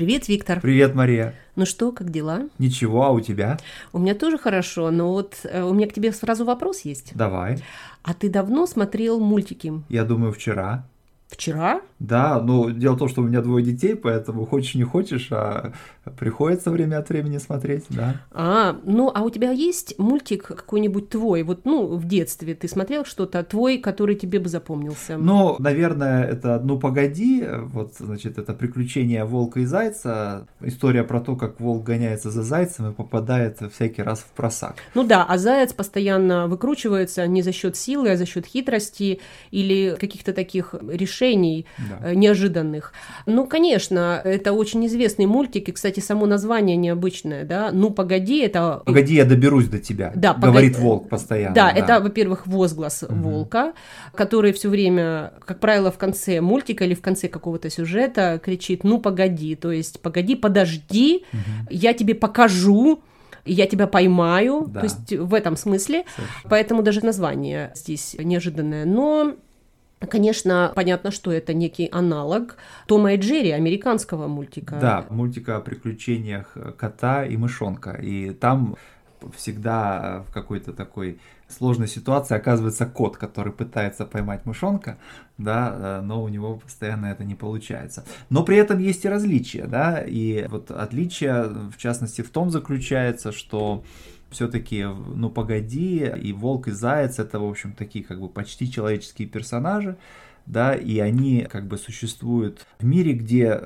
Привет, Виктор. Привет, Мария. Ну что, как дела? Ничего, а у тебя? У меня тоже хорошо, но вот э, у меня к тебе сразу вопрос есть. Давай. А ты давно смотрел мультики? Я думаю, вчера. Вчера? Да, ну дело в том, что у меня двое детей, поэтому хочешь не хочешь, а приходится время от времени смотреть, да. А, ну а у тебя есть мультик какой-нибудь твой, вот, ну, в детстве ты смотрел что-то твой, который тебе бы запомнился? Ну, наверное, это «Ну, погоди», вот, значит, это «Приключения волка и зайца», история про то, как волк гоняется за зайцем и попадает всякий раз в просак. Ну да, а заяц постоянно выкручивается не за счет силы, а за счет хитрости или каких-то таких решений Да. э, неожиданных. Ну, конечно, это очень известный мультик, и, кстати, само название необычное, да. Ну, погоди, это Погоди, я доберусь до тебя, Да, говорит погоди. волк постоянно. Да, это, во-первых, возглас Мгм. волка, который все время, как правило, в конце мультика или в конце какого-то сюжета кричит «ну погоди», то есть «погоди, подожди, Мгм. я тебе покажу», я тебя поймаю, Да. то есть в этом смысле, Совершенно. поэтому даже название здесь неожиданное, но Конечно, понятно, что это некий аналог Тома и Джерри, американского мультика. Да, мультика о приключениях кота и мышонка. И там всегда в какой-то такой сложной ситуации оказывается кот, который пытается поймать мышонка, да, э, но у него постоянно это не получается. Но при этом есть и различия, да, и вот отличие, в частности, в том заключается, что все-таки, ну погоди, и волк, и заяц это, в общем, такие как бы почти человеческие персонажи, да, и они как бы существуют в мире, где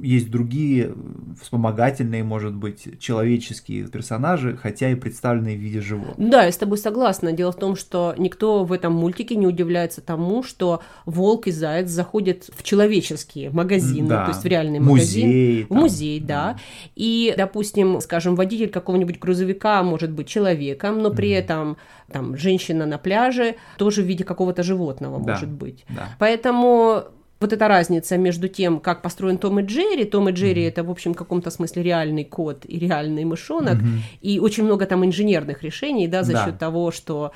есть другие вспомогательные, может быть, человеческие персонажи, хотя и представленные в виде животных. Да, я с тобой согласна. Дело в том, что никто в этом мультике не удивляется тому, что волк и заяц заходят в человеческие магазины, Да. то есть в реальный магазин. Музей. В там, музей, да. И, допустим, скажем, водитель какого-нибудь грузовика может быть человеком, но при Мгм. этом там женщина на пляже тоже в виде какого-то животного Да. может быть. Да. Поэтому вот эта разница между тем, как построен Том и Джерри. Том и Джерри это, в общем, в каком-то смысле реальный кот и реальный мышонок. Мгм. И очень много там инженерных решений, да, за Да. счет того, что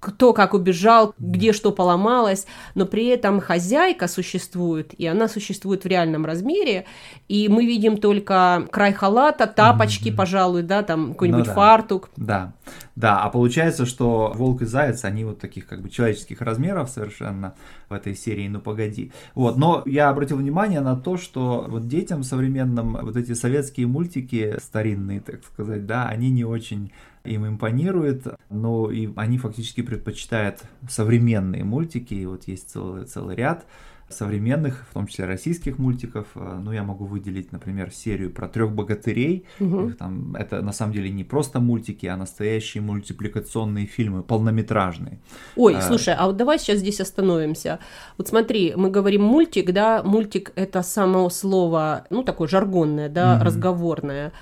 кто как убежал, где что поломалось, но при этом хозяйка существует, и она существует в реальном размере, и мы видим только край халата, тапочки, Мгм. пожалуй, да, там какой-нибудь Ну да. фартук. Да, да, а получается, что волк и заяц, они вот таких как бы человеческих размеров совершенно в этой серии, ну погоди. Вот, но я обратил внимание на то, что вот детям современным вот эти советские мультики старинные, так сказать, да, они не очень им импонируют, но и они фактически предпочитают современные мультики, и вот есть целый, целый ряд современных, в том числе российских мультиков. Э, Ну, я могу выделить, например, серию про трех богатырей, их там, это на самом деле не просто мультики, а настоящие мультипликационные фильмы, полнометражные. Ой, А. слушай, а вот давай сейчас здесь остановимся. Вот смотри, мы говорим мультик, да, мультик это само слово, ну, такое жаргонное, да, Мгм. разговорное.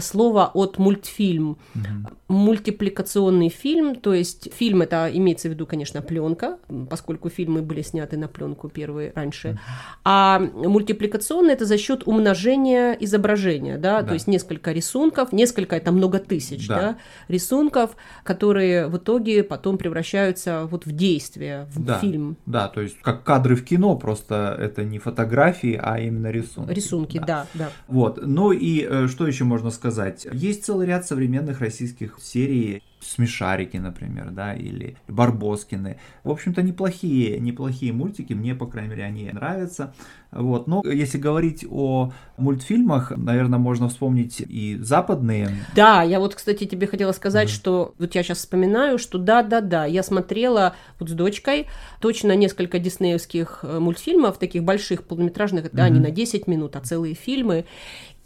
Слово от мультфильм. Мгм. Мультипликационный фильм, то есть фильм это имеется в виду, конечно, пленка, поскольку фильмы были сняты на пленку первые раньше. А мультипликационный это за счет умножения изображения, да, Да. то есть несколько рисунков, несколько это много тысяч, Да. да, рисунков, которые в итоге потом превращаются вот в действие, в Да. фильм. Да, то есть как кадры в кино, просто это не фотографии, а именно рисунки. Рисунки, да, да. Вот. Ну и э, что еще можно сказать? Есть целый ряд современных российских серий, Смешарики, например, да, или Барбоскины. В общем-то, неплохие, неплохие мультики, мне, по крайней мере, они нравятся. Вот. Но если говорить о мультфильмах, наверное, можно вспомнить и западные. Да, я вот, кстати, тебе хотела сказать, Мгм. что вот я сейчас вспоминаю, что да-да-да, я смотрела вот с дочкой точно несколько диснеевских э, мультфильмов, таких больших полнометражных, да, не Мгм. на 10 минут, а целые фильмы.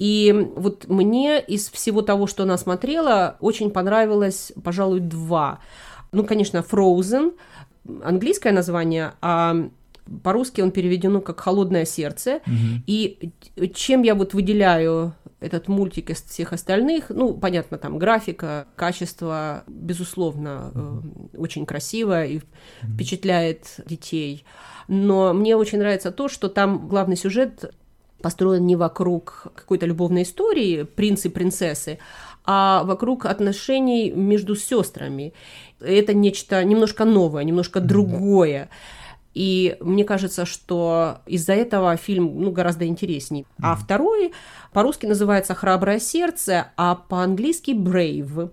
И вот мне из всего того, что она смотрела, очень понравилось, пожалуй, два. Ну, конечно, Frozen, английское название, а по-русски он переведено как «Холодное сердце». Мгм. И чем я вот выделяю этот мультик из всех остальных, ну, понятно, там графика, качество, безусловно, э, очень красиво и впечатляет детей. Но мне очень нравится то, что там главный сюжет построен не вокруг какой-то любовной истории принц и принцессы, а вокруг отношений между сестрами. Это нечто немножко новое, немножко другое. И мне кажется, что из-за этого фильм ну, гораздо интересней. Mm-hmm. А второй по-русски называется «Храброе сердце», а по-английски «Brave».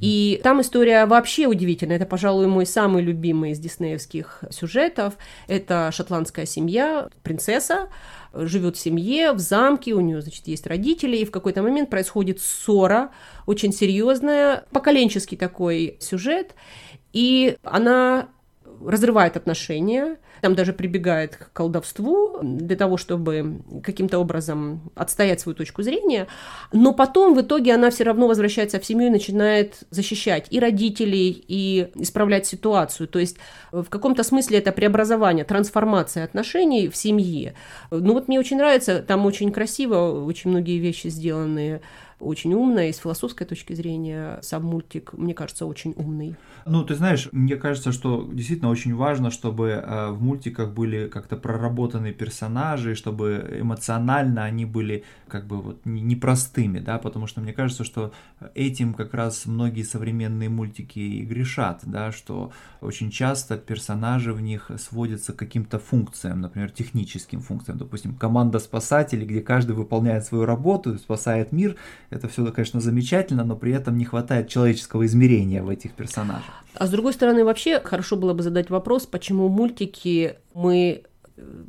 И там история вообще удивительная. Это, пожалуй, мой самый любимый из диснеевских сюжетов. Это шотландская семья, принцесса, живет в семье, в замке, у нее, значит, есть родители, и в какой-то момент происходит ссора, очень серьезная, поколенческий такой сюжет, и она разрывает отношения, там даже прибегает к колдовству для того, чтобы каким-то образом отстоять свою точку зрения, но потом в итоге она все равно возвращается в семью и начинает защищать и родителей, и исправлять ситуацию. То есть в каком-то смысле это преобразование, трансформация отношений в семье. Ну вот мне очень нравится, там очень красиво, очень многие вещи сделаны очень умная, и с философской точки зрения сам мультик, мне кажется, очень умный. Ну, ты знаешь, мне кажется, что действительно очень важно, чтобы э, в мультиках были как-то проработаны персонажи, чтобы эмоционально они были как бы вот непростыми, да, потому что мне кажется, что этим как раз многие современные мультики и грешат, да, что очень часто персонажи в них сводятся к каким-то функциям, например, техническим функциям, допустим, команда спасателей, где каждый выполняет свою работу, спасает мир, это все, конечно, замечательно, но при этом не хватает человеческого измерения в этих персонажах. А с другой стороны, вообще хорошо было бы задать вопрос, почему мультики мы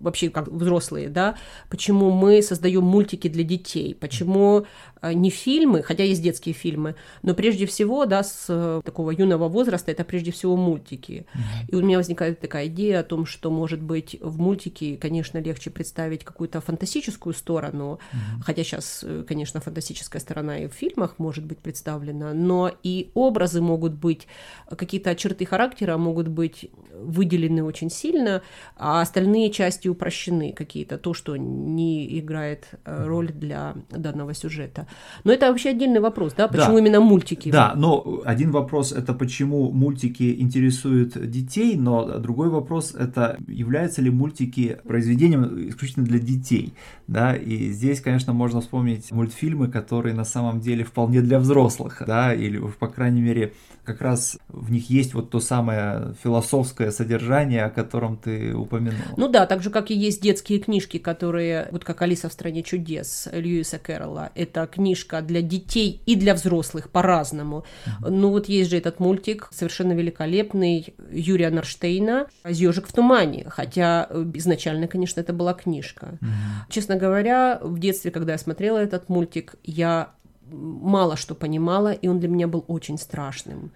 вообще как взрослые, да, почему мы создаем мультики для детей, почему а, не фильмы, хотя есть детские фильмы, но прежде всего, да, с э, такого юного возраста это прежде всего мультики. Mm-hmm. И у меня возникает такая идея о том, что, может быть, в мультике, конечно, легче представить какую-то фантастическую сторону, mm-hmm. хотя сейчас, э, конечно, фантастическая сторона и в фильмах может быть представлена, но и образы могут быть, какие-то черты характера могут быть выделены очень сильно, а остальные части упрощены какие-то, то, что не играет э, роль для данного сюжета. Но это вообще отдельный вопрос, да, почему да. именно мультики? Да, но один вопрос это почему мультики интересуют детей, но другой вопрос это являются ли мультики произведением исключительно для детей, да, и здесь, конечно, можно вспомнить мультфильмы, которые на самом деле вполне для взрослых, да, или, по крайней мере, как раз в них есть вот то самое философское содержание, о котором ты упомянул. Ну да, так же, как и есть детские книжки, которые, вот как «Алиса в стране чудес» Льюиса Кэрролла, это книжка для детей и для взрослых по-разному. Mm-hmm. Ну вот есть же этот мультик совершенно великолепный Юрия Норштейна «Ежик в тумане», хотя изначально, конечно, это была книжка. Mm-hmm. Честно говоря, в детстве, когда я смотрела этот мультик, я мало что понимала, и он для меня был очень страшным.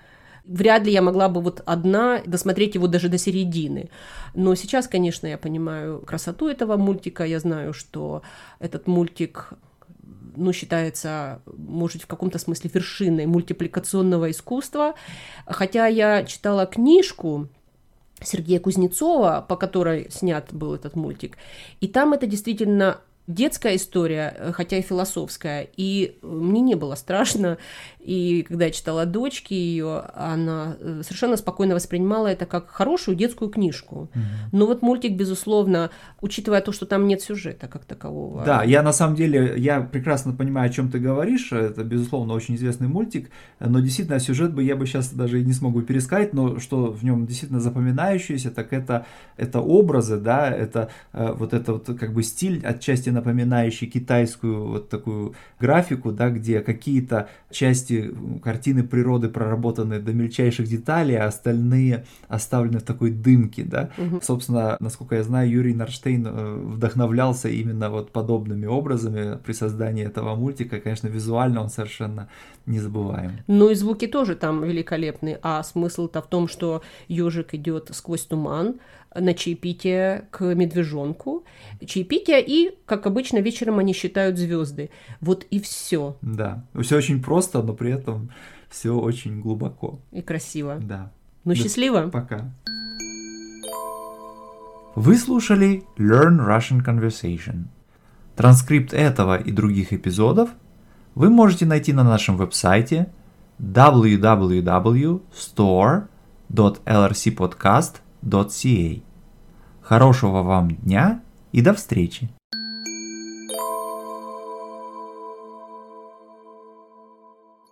Вряд ли я могла бы вот одна досмотреть его даже до середины. Но сейчас, конечно, я понимаю красоту этого мультика. Я знаю, что этот мультик ну, считается, может, в каком-то смысле вершиной мультипликационного искусства. Хотя я читала книжку Сергея Кузнецова, по которой снят был этот мультик, и там это действительно детская история, э, хотя и философская, и мне не было страшно, и когда я читала дочки ее, она э, совершенно спокойно воспринимала это как хорошую детскую книжку. Угу. Но вот мультик, безусловно, учитывая то, что там нет сюжета как такового. Да, я на самом деле, я прекрасно понимаю, о чем ты говоришь, это, безусловно, очень известный мультик, но действительно сюжет бы я бы сейчас даже и не смогу пересказать, но что в нем действительно запоминающееся, так это, это образы, да, это э, вот это вот как бы стиль отчасти напоминающий китайскую вот такую графику, да, где какие-то части картины природы проработаны до мельчайших деталей, а остальные оставлены в такой дымке, да. Угу. Собственно, насколько я знаю, Юрий Нарштейн э, вдохновлялся именно вот подобными образами при создании этого мультика. Конечно, визуально он совершенно незабываем. Ну и звуки тоже там великолепны, а смысл-то в том, что ежик идет сквозь туман, на чаепитие к медвежонку, чаепитие, и, как обычно, вечером они считают звезды. Вот и все. Да, все очень просто, но при этом все очень глубоко. И красиво. Да. Ну, да, счастливо. Пока. Вы слушали Learn Russian Conversation. Транскрипт этого и других эпизодов вы можете найти на нашем веб-сайте www.store.lrcpodcast.ca. Хорошего вам дня и до встречи!